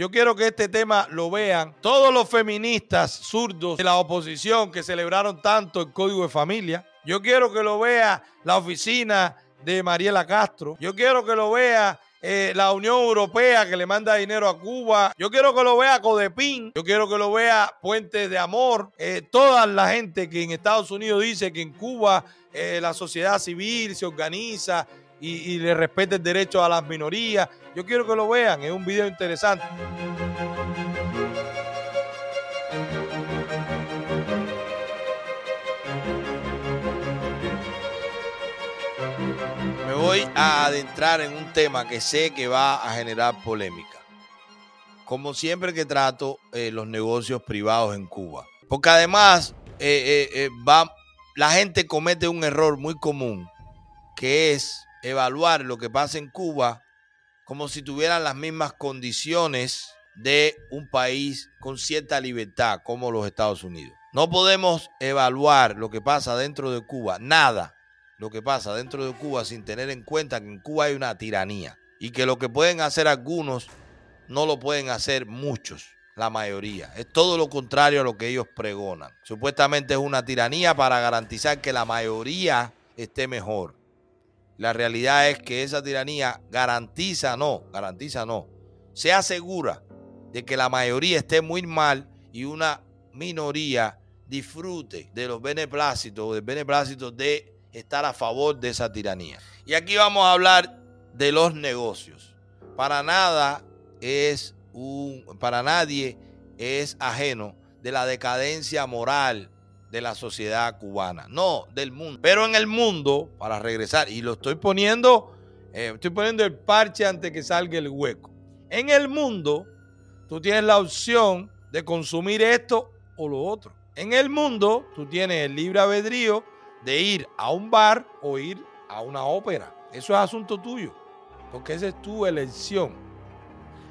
Yo quiero que este tema lo vean todos los feministas zurdos de la oposición que celebraron tanto el Código de Familia. Yo quiero que lo vea la oficina de Mariela Castro. Yo quiero que lo vea eh, la Unión Europea que le manda dinero a Cuba. Yo quiero que lo vea Codepin. Yo quiero que lo vea Puentes de Amor. Eh, toda la gente que en Estados Unidos dice que en Cuba eh, la sociedad civil se organiza y, le respeta el derecho a las minorías. Yo quiero que lo vean. Es un video interesante. voy a adentrar en un tema que sé que va a generar polémica. Como siempre que trato eh, los negocios privados en Cuba. Porque además eh, eh, la gente comete un error muy común, que es evaluar lo que pasa en Cuba como si tuvieran las mismas condiciones de un país con cierta libertad como los Estados Unidos. No podemos evaluar lo que pasa dentro de Cuba, nada, lo que pasa dentro de Cuba sin tener en cuenta que en Cuba hay una tiranía y que lo que pueden hacer algunos no lo pueden hacer muchos, la mayoría. Es todo lo contrario a lo que ellos pregonan. Supuestamente es una tiranía para garantizar que la mayoría esté mejor. La realidad es que esa tiranía garantiza, no, garantiza no, se asegura de que la mayoría esté muy mal y una minoría disfrute de los beneplácitos, del beneplácito de estar a favor de esa tiranía. Y aquí vamos a hablar de los negocios. Para nada es un, para nadie es ajeno de la decadencia moral de la sociedad cubana, no del mundo. Pero en el mundo, para regresar, y lo estoy poniendo, eh, estoy poniendo el parche antes que salga el hueco. En el mundo, tú tienes la opción de consumir esto o lo otro. En el mundo, tú tienes el libre albedrío de ir a un bar o ir a una ópera. Eso es asunto tuyo, porque esa es tu elección.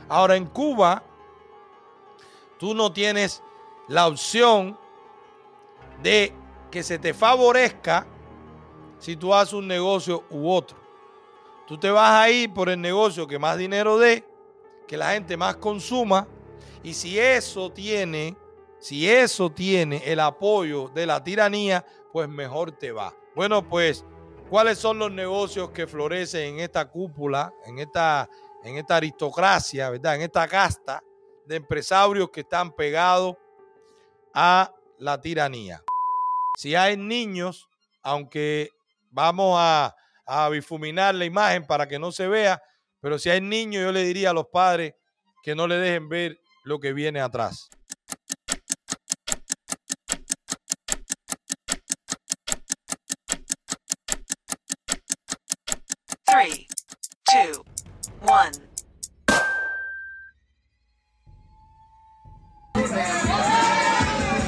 Ahora en Cuba, tú no tienes la opción de que se te favorezca si tú haces un negocio u otro. Tú te vas a ir por el negocio que más dinero dé, que la gente más consuma, y si eso tiene, si eso tiene el apoyo de la tiranía, pues mejor te va. Bueno, pues, ¿cuáles son los negocios que florecen en esta cúpula, en esta, en esta aristocracia, ¿verdad? En esta casta de empresarios que están pegados a la tiranía. Si hay niños, aunque vamos a, a bifuminar la imagen para que no se vea, pero si hay niños, yo le diría a los padres que no le dejen ver lo que viene atrás.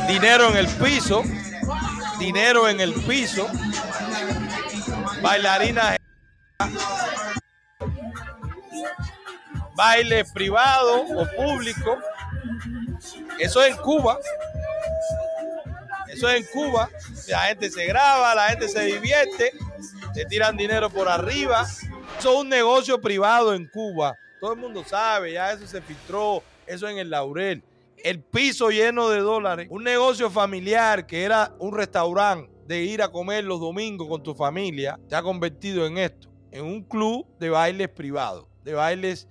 Dinero en el piso, dinero en el piso, bailarinas, baile privado o público. Eso es en Cuba. Eso es en Cuba. La gente se graba, la gente se divierte, se tiran dinero por arriba. Eso es un negocio privado en Cuba. Todo el mundo sabe, ya eso se filtró, eso en el Laurel. El piso lleno de dólares. Un negocio familiar que era un restaurante de ir a comer los domingos con tu familia, se ha convertido en esto, en un club de bailes privados, de bailes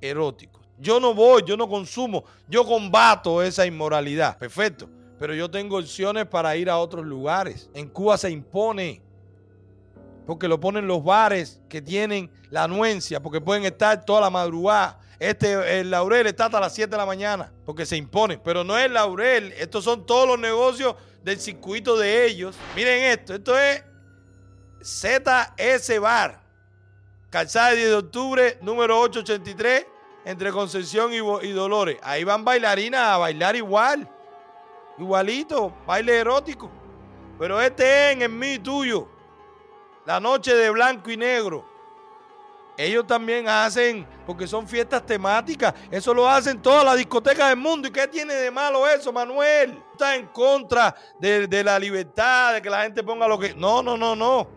eróticos. Yo no voy, yo no consumo, yo combato esa inmoralidad. Perfecto. Pero yo tengo opciones para ir a otros lugares. En Cuba se impone porque lo ponen los bares que tienen la anuencia, porque pueden estar toda la madrugada. Este, el Laurel está hasta las 7 de la mañana, porque se impone. Pero no es Laurel, estos son todos los negocios del circuito de ellos. Miren esto, esto es ZS Bar, calzada de 10 de octubre, número 883, entre Concepción y, Dolores. Ahí van bailarinas a bailar igual, igualito, baile erótico. Pero este es en el mío tuyo la noche de blanco y negro. Ellos también hacen, porque son fiestas temáticas, eso lo hacen todas las discotecas del mundo. ¿Y qué tiene de malo eso, Manuel? Está en contra de, de la libertad, de que la gente ponga lo que... No, no, no, no.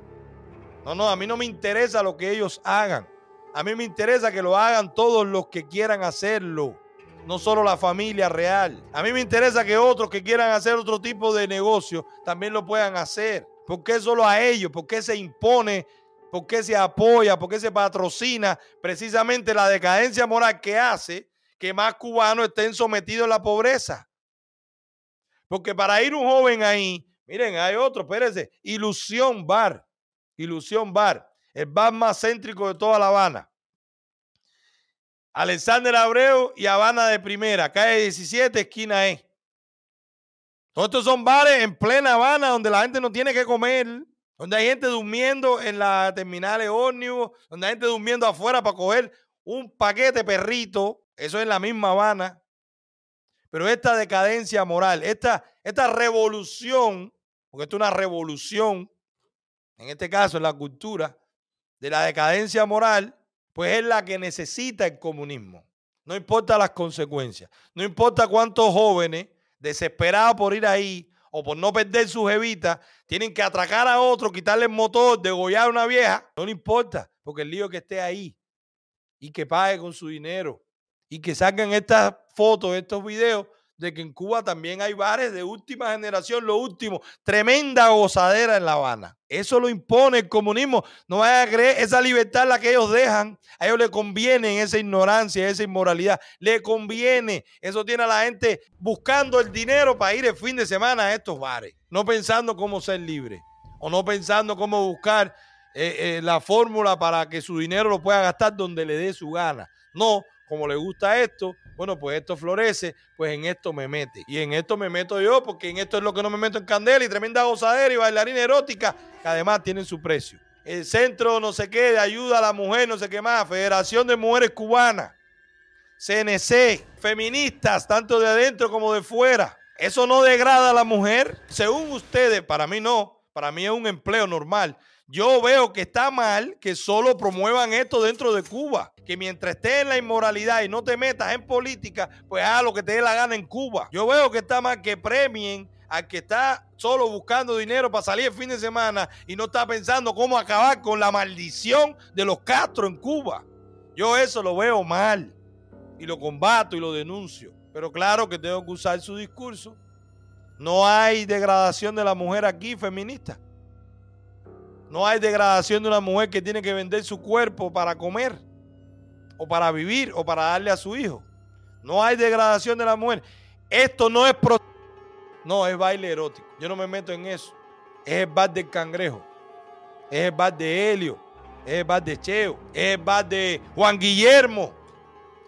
No, no, a mí no me interesa lo que ellos hagan. A mí me interesa que lo hagan todos los que quieran hacerlo. no solo la familia real. A mí me interesa que otros que quieran hacer otro tipo de negocio también lo puedan hacer. ¿Por qué solo a ellos? ¿Por qué se impone? ¿Por qué se apoya? ¿Por qué se patrocina precisamente la decadencia moral que hace que más cubanos estén sometidos a la pobreza? Porque para ir un joven ahí, miren, hay otro, espérense, Ilusión Bar, Ilusión Bar, el bar más céntrico de toda La Habana. Alexander Abreu y Habana de Primera, calle 17, esquina E. Todos estos son bares en plena Habana donde la gente no tiene que comer, donde hay gente durmiendo en la terminales ómnibus, donde hay gente durmiendo afuera para coger un paquete perrito. Eso es la misma Habana. Pero esta decadencia moral, esta, esta revolución, porque esto es una revolución, en este caso en la cultura, de la decadencia moral, pues es la que necesita el comunismo. No importa las consecuencias, no importa cuántos jóvenes desesperados por ir ahí o por no perder su jevita, tienen que atracar a otro, quitarle el motor, degollar a una vieja, no le importa, porque el lío que esté ahí y que pague con su dinero y que saquen estas fotos, estos videos de que en Cuba también hay bares de última generación, lo último, tremenda gozadera en La Habana. Eso lo impone el comunismo. No vayan a creer esa libertad la que ellos dejan. A ellos les conviene esa ignorancia, esa inmoralidad. Le conviene. Eso tiene a la gente buscando el dinero para ir el fin de semana a estos bares. No pensando cómo ser libre. O no pensando cómo buscar eh, eh, la fórmula para que su dinero lo pueda gastar donde le dé su gana. No, como le gusta esto, bueno, pues esto florece, pues en esto me mete. Y en esto me meto yo, porque en esto es lo que no me meto en candela y tremenda gozadera y bailarina erótica, que además tienen su precio. El centro no sé qué de ayuda a la mujer, no sé qué más, Federación de Mujeres Cubanas, CNC, feministas, tanto de adentro como de fuera. ¿Eso no degrada a la mujer? Según ustedes, para mí no, para mí es un empleo normal. Yo veo que está mal que solo promuevan esto dentro de Cuba. Que mientras estés en la inmoralidad y no te metas en política, pues haz lo que te dé la gana en Cuba. Yo veo que está mal que premien al que está solo buscando dinero para salir el fin de semana y no está pensando cómo acabar con la maldición de los Castro en Cuba. Yo eso lo veo mal y lo combato y lo denuncio. Pero claro que tengo que usar su discurso. No hay degradación de la mujer aquí feminista. No hay degradación de una mujer que tiene que vender su cuerpo para comer, o para vivir, o para darle a su hijo. No hay degradación de la mujer. Esto no es pro no, es baile erótico. Yo no me meto en eso. Es el bar del cangrejo. Es el bar de Helio. Es el de Cheo. Es el bar de Juan Guillermo.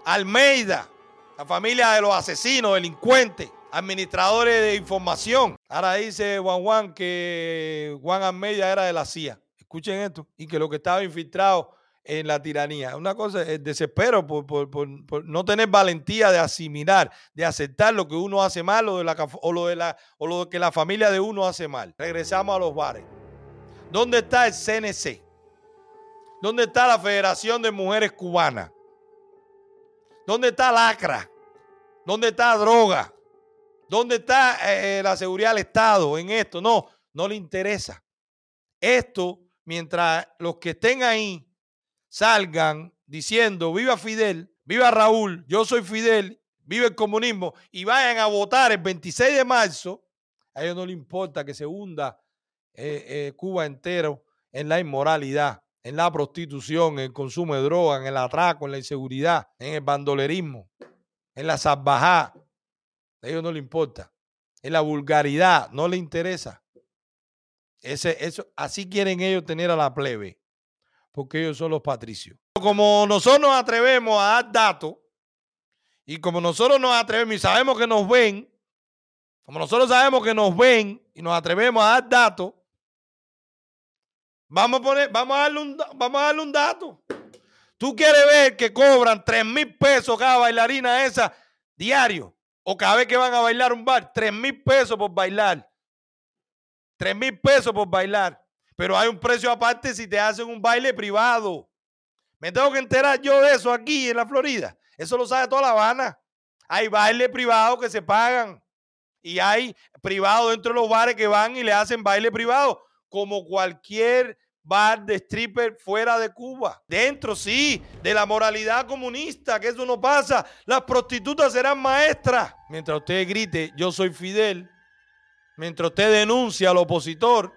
Almeida. La familia de los asesinos, delincuentes administradores de información. Ahora dice Juan Juan que Juan Almeida era de la CIA. Escuchen esto. Y que lo que estaba infiltrado en la tiranía. Una cosa es desespero por, no tener valentía de asimilar, de aceptar lo que uno hace mal o, de la, o, lo de la, o lo que la familia de uno hace mal. Regresamos a los bares. ¿Dónde está el CNC? ¿Dónde está la Federación de Mujeres Cubanas? ¿Dónde está Lacra? ¿Dónde está Droga? ¿Dónde está eh, eh, la seguridad del Estado en esto? No, no le interesa. Esto, mientras los que estén ahí salgan diciendo, viva Fidel, viva Raúl, yo soy Fidel, viva el comunismo, y vayan a votar el 26 de marzo, a ellos no les importa que se hunda eh, Cuba entero en la inmoralidad, en la prostitución, en el consumo de drogas, en el atraco, en la inseguridad, en el bandolerismo, en la salvajada a ellos no le importa. En la vulgaridad no le interesa. Ese, eso, así quieren ellos tener a la plebe, porque ellos son los patricios. Como nosotros nos atrevemos a dar datos, y como nosotros nos atrevemos y sabemos que nos ven, como nosotros sabemos que nos ven y nos atrevemos a dar datos, vamos a, poner, vamos a, darle, un, vamos a darle un dato. Tú quieres ver que cobran 3 mil pesos cada bailarina esa diario o cada vez que van a bailar un bar, 3 mil pesos por bailar. 3 mil pesos por bailar. Pero hay un precio aparte si te hacen un baile privado. Me tengo que enterar yo de eso aquí en la Florida. Eso lo sabe toda La Habana. Hay bailes privados que se pagan. Y hay privados dentro de los bares que van y le hacen baile privado. Como cualquier bar de stripper fuera de Cuba. Dentro, sí, de la moralidad comunista, que eso no pasa. Las prostitutas serán maestras. Mientras usted grite, yo soy Fidel, mientras usted denuncia al opositor,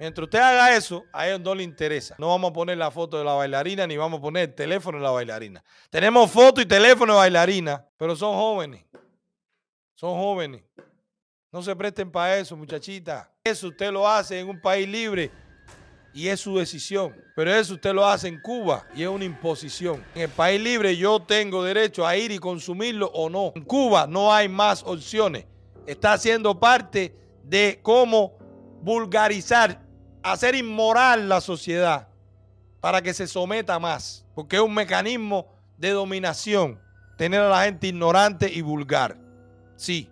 mientras usted haga eso, a ellos no le interesa. No vamos a poner la foto de la bailarina ni vamos a poner el teléfono de la bailarina. Tenemos foto y teléfono de bailarina, pero son jóvenes. Son jóvenes. No se presten para eso, muchachita. Eso usted lo hace en un país libre y es su decisión. Pero eso usted lo hace en Cuba y es una imposición. En el país libre yo tengo derecho a ir y consumirlo o no. En Cuba no hay más opciones. Está haciendo parte de cómo vulgarizar, hacer inmoral la sociedad para que se someta más. Porque es un mecanismo de dominación tener a la gente ignorante y vulgar. Sí.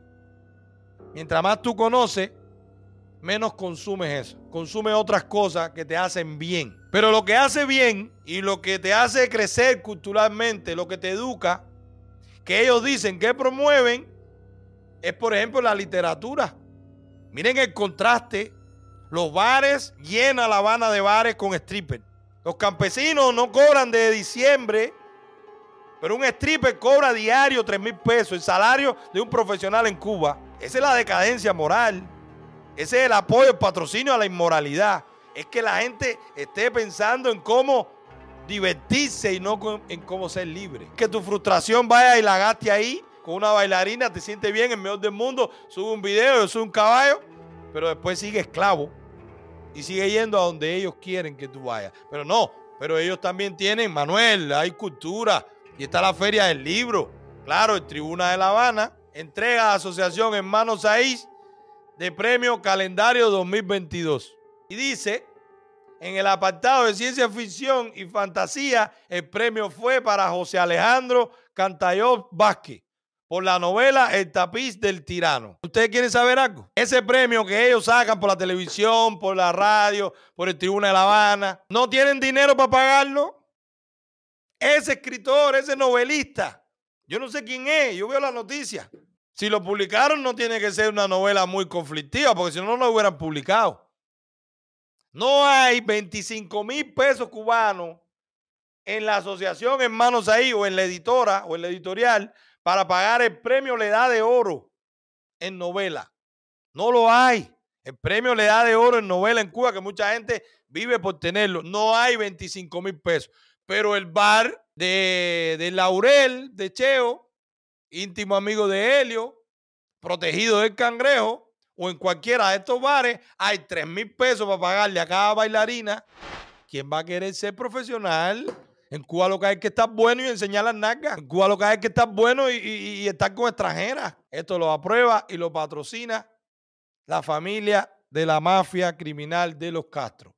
Mientras más tú conoces, menos consumes eso. Consume otras cosas que te hacen bien. Pero lo que hace bien y lo que te hace crecer culturalmente, lo que te educa, que ellos dicen que promueven, es por ejemplo la literatura. Miren el contraste. Los bares llenan la Habana de bares con strippers. Los campesinos no cobran de diciembre, pero un stripper cobra diario 3 mil pesos, el salario de un profesional en Cuba. Esa es la decadencia moral. Ese es el apoyo, el patrocinio a la inmoralidad. Es que la gente esté pensando en cómo divertirse y no en cómo ser libre. Que tu frustración vaya y la gaste ahí con una bailarina, te sientes bien, el mejor del mundo, sube un video, yo soy un caballo, pero después sigue esclavo y sigue yendo a donde ellos quieren que tú vayas. Pero no, pero ellos también tienen, Manuel, hay cultura y está la feria del libro. Claro, el Tribuna de La Habana entrega a Asociación Hermanos Saiz de premio calendario 2022. Y dice, en el apartado de ciencia ficción y fantasía, el premio fue para José Alejandro Cantayó Vázquez por la novela El tapiz del tirano. ¿Ustedes quieren saber algo? Ese premio que ellos sacan por la televisión, por la radio, por el Tribuna de La Habana, ¿no tienen dinero para pagarlo? Ese escritor, ese novelista, yo no sé quién es, yo veo la noticia. Si lo publicaron, no tiene que ser una novela muy conflictiva, porque si no, no lo hubieran publicado. No hay 25 mil pesos cubanos en la asociación Hermanos ahí, o en la editora, o en la editorial, para pagar el premio Le da de Oro en novela. No lo hay. El premio Le da de Oro en novela en Cuba, que mucha gente vive por tenerlo. No hay 25 mil pesos. Pero el bar de, de Laurel, de Cheo, íntimo amigo de Helio, protegido del cangrejo, o en cualquiera de estos bares, hay 3 mil pesos para pagarle a cada bailarina. ¿Quién va a querer ser profesional? En Cuba lo que hay que estar bueno y enseñar las nalgas. En Cuba lo que hay que estar bueno y, y estar con extranjeras. Esto lo aprueba y lo patrocina la familia de la mafia criminal de los Castro.